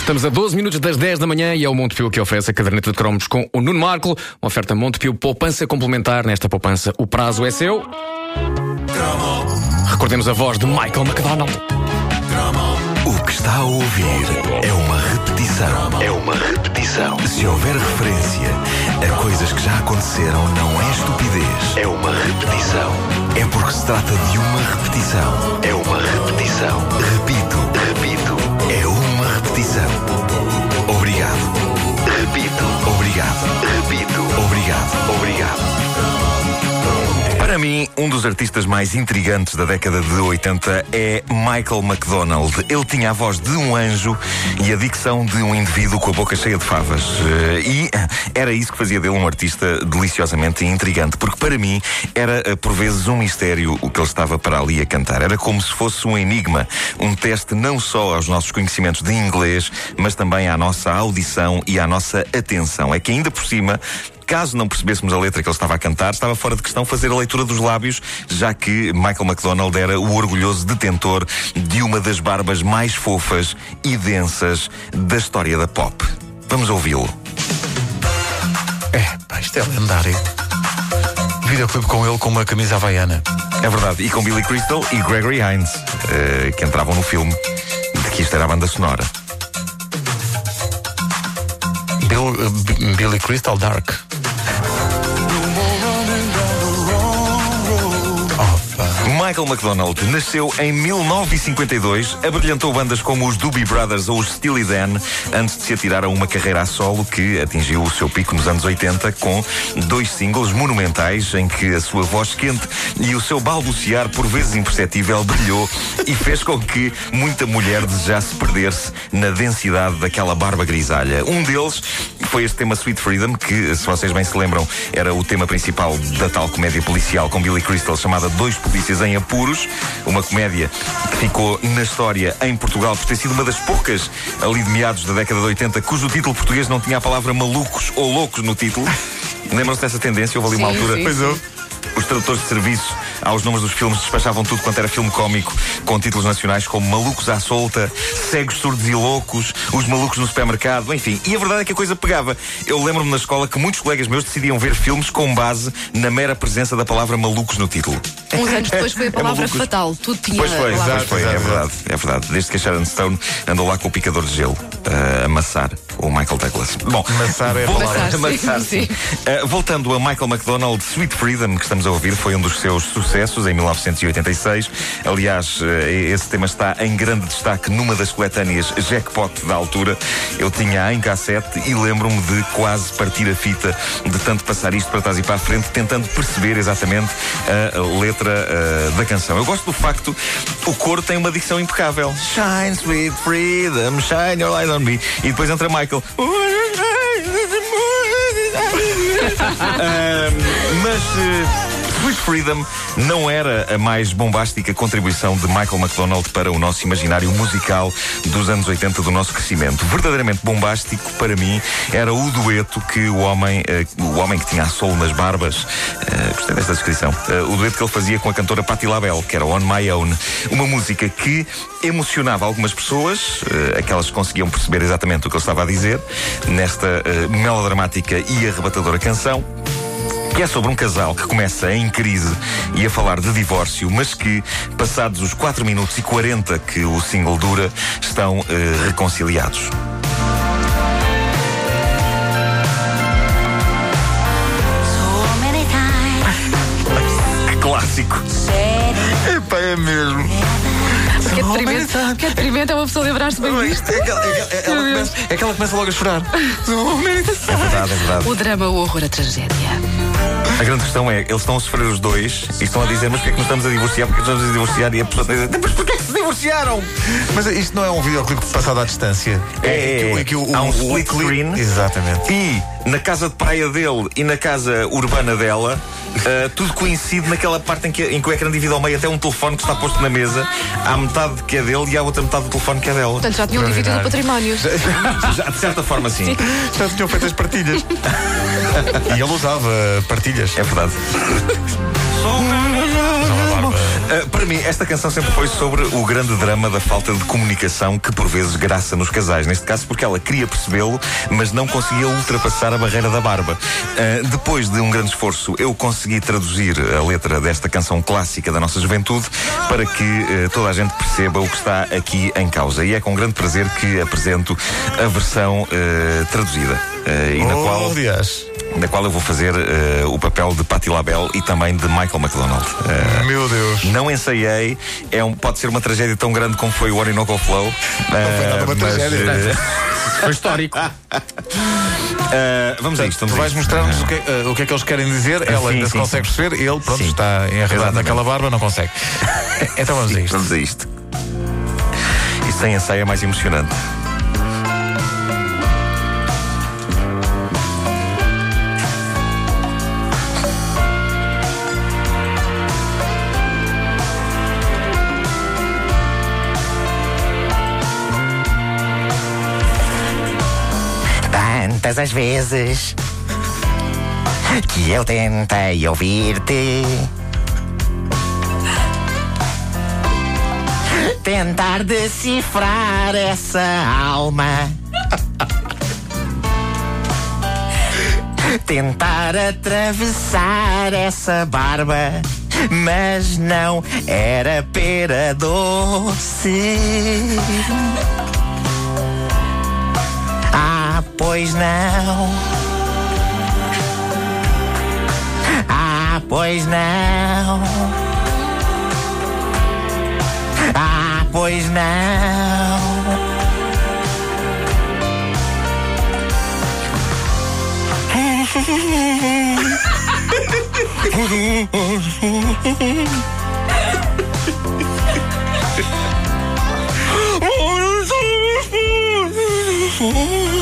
Estamos a 12 minutos das 10 da manhã e é o Montepio que oferece a caderneta de cromos com o Nuno Marco. Uma oferta Montepio poupança complementar. Nesta poupança, o prazo é seu. Recordemos a voz de Michael McDonald. O que está a ouvir é uma repetição. É uma repetição. Se houver referência a coisas que já aconteceram, não é estupidez. É uma repetição. É porque se trata de uma repetição. É uma repetição. Repito, uma mim, um dos artistas mais intrigantes da década de 80 é Michael McDonald. Ele tinha a voz de um anjo e a dicção de um indivíduo com a boca cheia de favas. Eh, E era isso que fazia dele um artista deliciosamente intrigante, porque para mim era eh, por vezes um mistério o que ele estava para ali a cantar. Era como se fosse um enigma, um teste não só aos nossos conhecimentos de inglês, mas também à nossa audição e à nossa atenção. É que ainda por cima caso não percebêssemos a letra que ele estava a cantar, estava fora de questão fazer a leitura dos lábios, já que Michael McDonald era o orgulhoso detentor de uma das barbas mais fofas e densas da história da pop. Vamos ouvi-lo. É, pá, isto é lendário. Videoclipe com ele com uma camisa havaiana. É verdade, e com Billy Crystal e Gregory Hines, eh, que entravam no filme de que isto era a banda sonora. Bill, uh, Billy Crystal Dark. Michael McDonald nasceu em 1952, abrilhantou bandas como os Doobie Brothers ou os Steely Dan, antes de se atirar a uma carreira a solo que atingiu o seu pico nos anos 80 com dois singles monumentais em que a sua voz quente e o seu balbuciar, por vezes imperceptível, brilhou e fez com que muita mulher desejasse perder-se na densidade daquela barba grisalha. Um deles foi este tema Sweet Freedom, que, se vocês bem se lembram, era o tema principal da tal comédia policial com Billy Crystal chamada Dois Polícias em Apuros, uma comédia que ficou na história em Portugal por ter sido uma das poucas ali de meados da década de 80 cujo título português não tinha a palavra malucos ou loucos no título. Lembram-se dessa tendência? Houve ali uma Sim, altura. sim, Pois sim. houve. Os tradutores de serviço aos nomes dos filmes despachavam tudo quanto era filme cómico, com títulos nacionais como Malucos à Solta, Cegos, Surdos e Loucos, Os Malucos no Supermercado, enfim. E a verdade é que a coisa pegava. Eu lembro-me na escola que muitos colegas meus decidiam ver filmes com base na mera presença da palavra malucos no título. Uns anos depois foi a palavra malucos. fatal. Tudo tinha Pois foi, palavra pois foi, é exato, verdade, é verdade. Desde que a Sharon Stone andou lá com o picador de gelo a amassar o Michael Douglas. Bom, Amassar é a palavra. Amassar, sim, sim. Uh, voltando a Michael McDonald, Sweet Freedom, que estamos a ouvir, foi um dos seus sucessos em 1986. Aliás, uh, esse tema está em grande destaque numa das coletâneas Jackpot da altura. Eu tinha em cassete e lembro-me de quase partir a fita de tanto passar isto para trás e para a frente, tentando perceber exatamente a letra uh, da canção. Eu gosto do facto o coro tem uma dicção impecável. Shine, sweet freedom, shine your light on me. E depois entra Michael. Ahm, mas Sweet Freedom não era a mais bombástica contribuição de Michael McDonald para o nosso imaginário musical dos anos 80 do nosso crescimento. Verdadeiramente bombástico para mim era o dueto que o homem, eh, o homem que tinha a solo nas barbas, eh, gostei desta descrição, eh, o dueto que ele fazia com a cantora Patti LaBelle, que era On My Own, uma música que emocionava algumas pessoas, aquelas que conseguiam perceber exatamente o que ele estava a dizer, nesta melodramática e arrebatadora canção que é sobre um casal que começa em crise e a falar de divórcio, mas que, passados os 4 minutos e 40 que o single dura, estão eh, reconciliados. Times Clássico. Epá, é mesmo. Que detrimento, que detrimento é uma pessoa lembrar-se bem disto. É aquela, é aquela- ela começa, é que ela começa logo a chorar. É verdade, é verdade. O drama, o horror, a tragédia. A grande questão é, eles estão a sofrer os dois e estão a dizer, mas porquê é que nos estamos a divorciar? Porquê é que nos estamos a divorciar? E a pessoa está a dizer, mas porquê é que divorciaram? Mas isto não é um videoclipe passado à distância. É, que- que o- há um split screen. Exatamente. E na casa de praia dele e na casa urbana dela, ah, tudo coincide naquela parte em que, em que o ecrã divide ao meio até um telefone que está posto na mesa. Há metade que é dele e há outra metade do telefone que é dela. Portanto, já tinham dividido o património. Já, de certa forma, sim. Já tinham feito as partilhas. e ele usava partilhas. É verdade. Uh, para mim, esta canção sempre foi sobre o grande drama da falta de comunicação que por vezes graça nos casais. Neste caso, porque ela queria percebê-lo, mas não conseguia ultrapassar a barreira da barba. Uh, depois de um grande esforço, eu consegui traduzir a letra desta canção clássica da nossa juventude para que uh, toda a gente perceba o que está aqui em causa. E é com grande prazer que apresento a versão traduzida. e na oh, qual. Aliás na qual eu vou fazer uh, o papel de Patti LaBelle e também de Michael McDonald. Uh, Meu Deus. Não ensaiei, é um, pode ser uma tragédia tão grande como foi o Orinoco Flow. Uh, não foi nada uma mas, tragédia. Foi histórico. vamos a isto. Tu vais mostrar-nos o, que, o que é que eles querem dizer, ela sim, ainda sim, se consegue sim. perceber, ele, pronto, Sim. está enredado naquela barba, não consegue. então vamos a isto. Vamos a isto. Isto sem ensaio é mais emocionante. Tantas as vezes que eu tentei ouvir-te. Tentar decifrar essa alma. Tentar atravessar essa barba. Mas não era pera doce. Ah, pois não. Ah, pois não. Ah, pois não.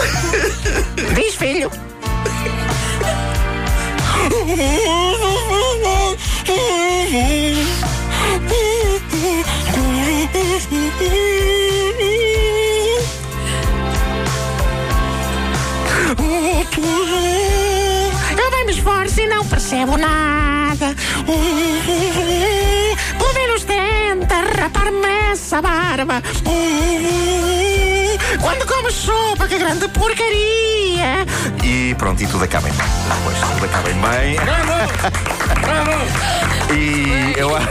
Diz, filho. Eu bem me esforço e não percebo nada. Pelo menos tenta rapar-me essa barba. Quando como sopa, que grande porcaria. E pronto, e tudo acaba em bem. Depois tudo acaba em bem. E eu acho,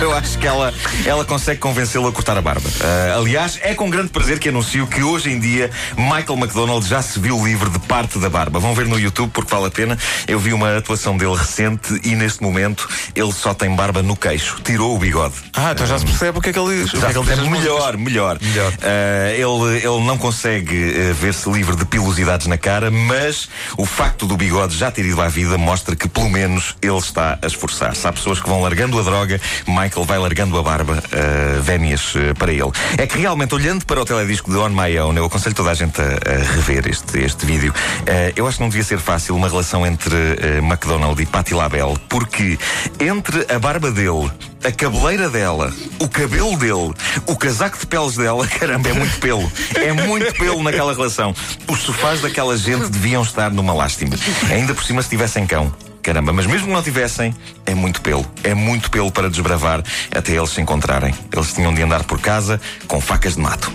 eu acho que ela, ela consegue convencê-lo a cortar a barba. Ah, aliás, é com grande prazer que anuncio que hoje em dia Michael McDonald já se viu livre de parte da barba. Vão ver no YouTube porque vale a pena. Eu vi uma atuação dele recente e neste momento ele só tem barba no queixo. Tirou o bigode. Ah, então já se percebe o que é que ele que Já é que ele é diz melhor, melhor. Melhor. Ah, ele, ele não consegue ah, ver-se livre de pilosidades na cara, mas o facto do bigode já ter ido à vida mostra que pelo menos ele está a esforçar-se. Há pessoas que vão largando a droga, Michael vai largando a barba, uh, vénias uh, para ele. É que realmente, olhando para o teledisco de On My Own, eu aconselho toda a gente a, a rever este, este vídeo. Uh, eu acho que não devia ser fácil uma relação entre uh, McDonald e Patti LaBelle, porque entre a barba dele a cabeleira dela, o cabelo dele, o casaco de peles dela, caramba, é muito pelo. É muito pelo naquela relação. Os sofás daquela gente deviam estar numa lástima. Ainda por cima se tivessem cão. Caramba, mas mesmo que não tivessem, é muito pelo. É muito pelo para desbravar até eles se encontrarem. Eles tinham de andar por casa com facas de mato.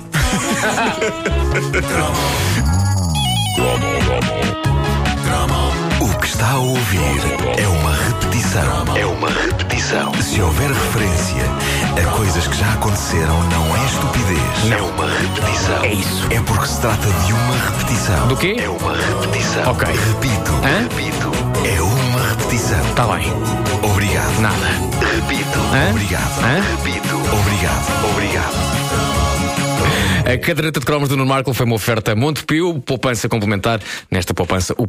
O que está a ouvir é uma repetição. É uma repetição. Se houver referência a coisas que já aconteceram, não é estupidez. É uma repetição. É isso. É porque se trata de uma repetição. Do quê? É uma repetição. Ok. Repito. Hã? Repito. É uma repetição. Tá bem. Obrigado. Nada. Repito. Hã? Obrigado. Hã? Repito. Obrigado. Obrigado. A caderneta de cromos do Nuno Marco foi uma oferta Montepio, poupança complementar. Nesta poupança, o